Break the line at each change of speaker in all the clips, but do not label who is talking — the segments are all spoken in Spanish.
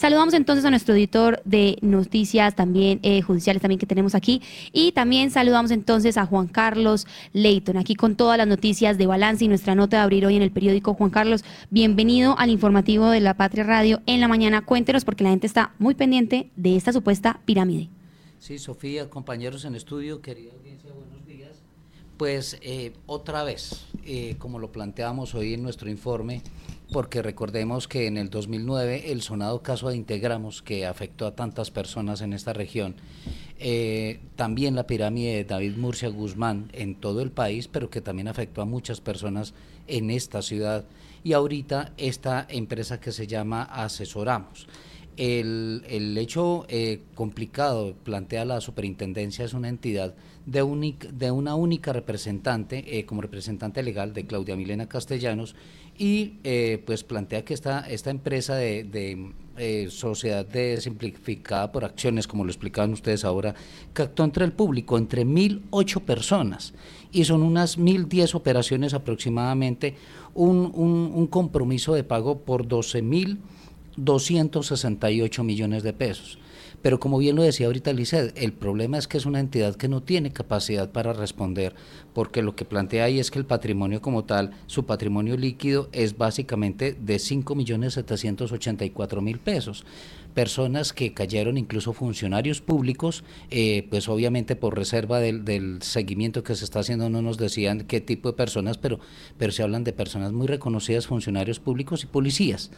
Saludamos entonces a nuestro editor de noticias también eh, judiciales también que tenemos aquí y también saludamos entonces a Juan Carlos Leighton aquí con todas las noticias de balance y nuestra nota de abrir hoy en el periódico. Juan Carlos, bienvenido al informativo de la Patria Radio en la mañana. Cuéntenos porque la gente está muy pendiente de esta supuesta pirámide.
Sí, Sofía, compañeros en estudio, querida audiencia, buenos días. Pues eh, otra vez, eh, como lo planteamos hoy en nuestro informe, porque recordemos que en el 2009 el sonado caso de Integramos, que afectó a tantas personas en esta región, eh, también la pirámide de David Murcia Guzmán en todo el país, pero que también afectó a muchas personas en esta ciudad, y ahorita esta empresa que se llama Asesoramos. El, el hecho eh, complicado plantea la superintendencia es una entidad de, de una única representante, eh, como representante legal de Claudia Milena Castellanos, y eh, pues plantea que esta, esta empresa de, de eh, sociedad de simplificada por acciones, como lo explicaban ustedes ahora, que actuó entre el público, entre mil ocho personas, y son unas mil diez operaciones aproximadamente, un, un, un compromiso de pago por doce mil 268 millones de pesos. Pero como bien lo decía ahorita Liced, el problema es que es una entidad que no tiene capacidad para responder, porque lo que plantea ahí es que el patrimonio como tal, su patrimonio líquido es básicamente de 5 millones 784 mil pesos personas que cayeron, incluso funcionarios públicos, eh, pues obviamente por reserva del, seguimiento que se está haciendo no nos decían qué tipo de personas, pero, pero se hablan de personas muy reconocidas, funcionarios públicos y policías.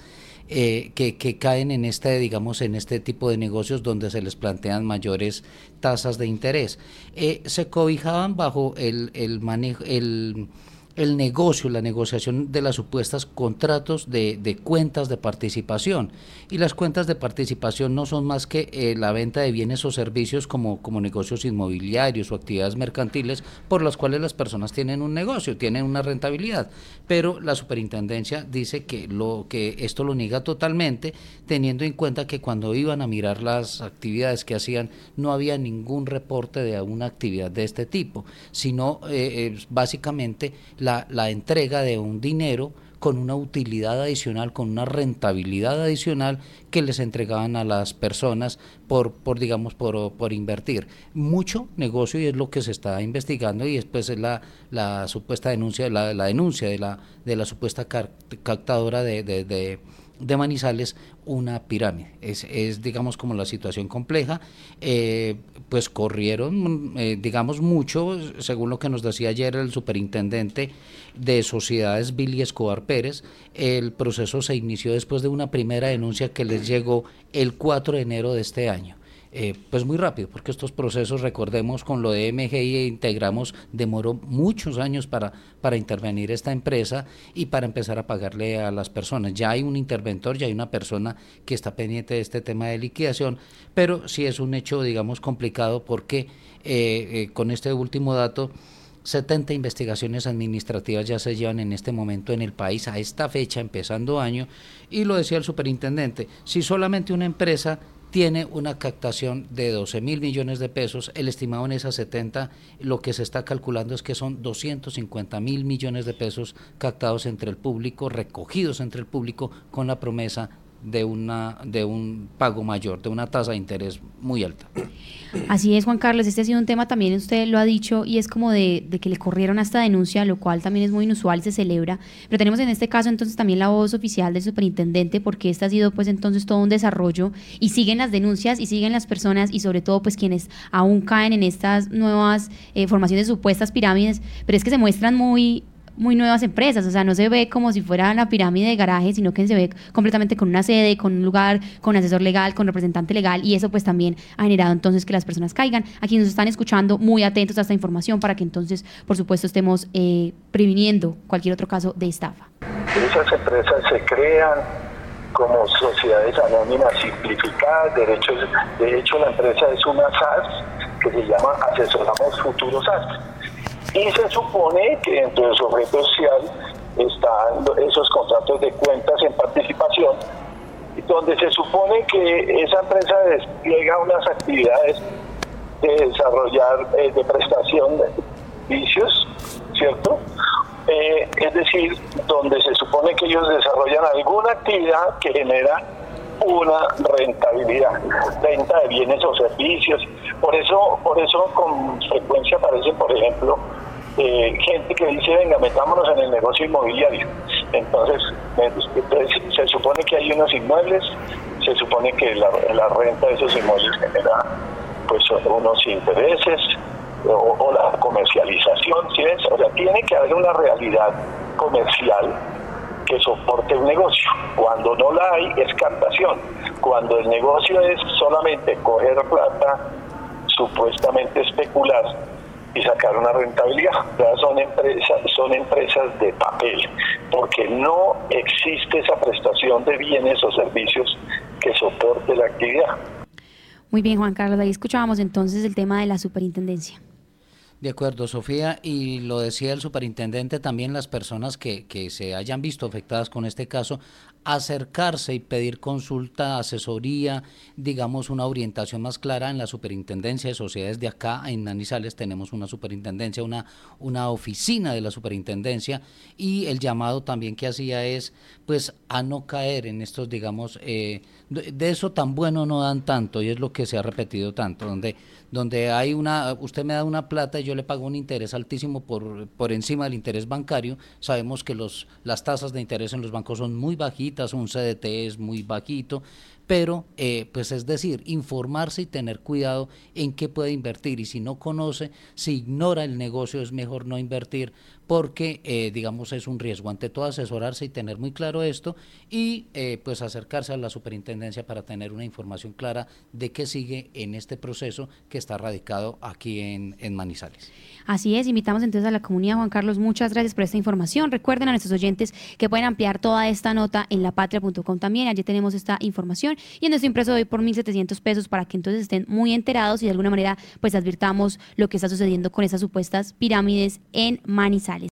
Eh, que, que, caen en este, digamos, en este tipo de negocios donde se les plantean mayores tasas de interés. Eh, se cobijaban bajo el, el manejo, el el negocio, la negociación de las supuestas contratos de, de, cuentas de participación. Y las cuentas de participación no son más que eh, la venta de bienes o servicios como, como negocios inmobiliarios o actividades mercantiles por las cuales las personas tienen un negocio, tienen una rentabilidad. Pero la superintendencia dice que, lo, que esto lo niega totalmente, teniendo en cuenta que cuando iban a mirar las actividades que hacían no había ningún reporte de una actividad de este tipo, sino eh, básicamente la, la entrega de un dinero con una utilidad adicional, con una rentabilidad adicional que les entregaban a las personas por, por digamos, por, por invertir. Mucho negocio y es lo que se está investigando y después es la, la supuesta denuncia, la, la denuncia de la, de la supuesta captadora de, de Manizales una pirámide. Es, es, digamos, como la situación compleja. Eh, pues corrieron, eh, digamos, mucho, según lo que nos decía ayer el superintendente de sociedades Billy Escobar Pérez. El proceso se inició después de una primera denuncia que les llegó el 4 de enero de este año. Eh, pues muy rápido, porque estos procesos, recordemos, con lo de MGI e Integramos, demoró muchos años para, para intervenir esta empresa y para empezar a pagarle a las personas. Ya hay un interventor, ya hay una persona que está pendiente de este tema de liquidación, pero sí es un hecho, digamos, complicado porque eh, eh, con este último dato, 70 investigaciones administrativas ya se llevan en este momento en el país a esta fecha, empezando año, y lo decía el superintendente, si solamente una empresa tiene una captación de 12 mil millones de pesos. El estimado en esas 70, lo que se está calculando es que son 250 mil millones de pesos captados entre el público, recogidos entre el público, con la promesa de, una, de un pago mayor, de una tasa de interés muy alta.
Así es, Juan Carlos, este ha sido un tema también, usted lo ha dicho, y es como de, que le corrieron a esta denuncia, lo cual también es muy inusual y se celebra, pero tenemos en este caso entonces también la voz oficial del superintendente, porque este ha sido pues entonces todo un desarrollo, y siguen las denuncias, y siguen las personas, y sobre todo pues quienes aún caen en estas nuevas eh, formaciones supuestas pirámides, pero es que se muestran muy muy nuevas empresas, o sea, no se ve como si fuera la pirámide de garaje, sino que se ve completamente con una sede, con un lugar, con asesor legal, con representante legal, y eso pues también ha generado entonces que las personas caigan. Aquí nos están escuchando muy atentos a esta información para que entonces, por supuesto, estemos eh, previniendo cualquier otro caso de estafa.
Esas empresas se crean como sociedades anónimas simplificadas, derechos, de hecho la empresa es una SAS que se llama Asesoramos Futuros SAS y se supone que dentro de su objeto social están esos contratos de cuentas en participación, donde se supone que esa empresa despliega unas actividades de desarrollar, eh, de prestación de servicios, ¿cierto? Eh, es decir, donde se supone que ellos desarrollan alguna actividad que genera una rentabilidad, venta de bienes o servicios. Por eso, por eso con frecuencia aparece, por ejemplo, eh, gente que dice, venga, metámonos en el negocio inmobiliario. Entonces, se supone que hay unos inmuebles, se supone que la, renta de esos inmuebles genera pues unos intereses o, la comercialización, ¿sí O sea, tiene que haber una realidad comercial que soporte un negocio. Cuando no la hay, es captación. Cuando el negocio es solamente coger plata, supuestamente especular, y sacar una rentabilidad. son empresas, son empresas de papel, porque no existe esa prestación de bienes o servicios que soporte la actividad.
Muy bien, Juan Carlos, ahí escuchábamos entonces el tema de la superintendencia.
De acuerdo, Sofía, y lo decía el superintendente, también las personas que, que se hayan visto afectadas con este caso acercarse y pedir consulta, asesoría, digamos una orientación más clara en la superintendencia de sociedades de acá en Manizales. Tenemos una superintendencia, una, una oficina de la superintendencia y el llamado también que hacía es pues a no caer en estos digamos eh, de eso tan bueno no dan tanto y es lo que se ha repetido tanto donde donde hay una usted me da una plata y yo le pago un interés altísimo por, por encima del interés bancario. Sabemos que los las tasas de interés en los bancos son muy bajitas un CDT es muy bajito, pero eh, pues es decir, informarse y tener cuidado en qué puede invertir y si no conoce, si ignora el negocio es mejor no invertir porque eh, digamos es un riesgo. Ante todo asesorarse y tener muy claro esto y eh, pues acercarse a la superintendencia para tener una información clara de qué sigue en este proceso que está radicado aquí en, en Manizales.
Así es, invitamos entonces a la comunidad. Juan Carlos, muchas gracias por esta información. Recuerden a nuestros oyentes que pueden ampliar toda esta nota en lapatria.com también. Allí tenemos esta y en nuestro impreso de hoy por 1.700 pesos para que entonces estén muy enterados y de alguna manera pues advirtamos lo que está sucediendo con esas supuestas pirámides en Manizales.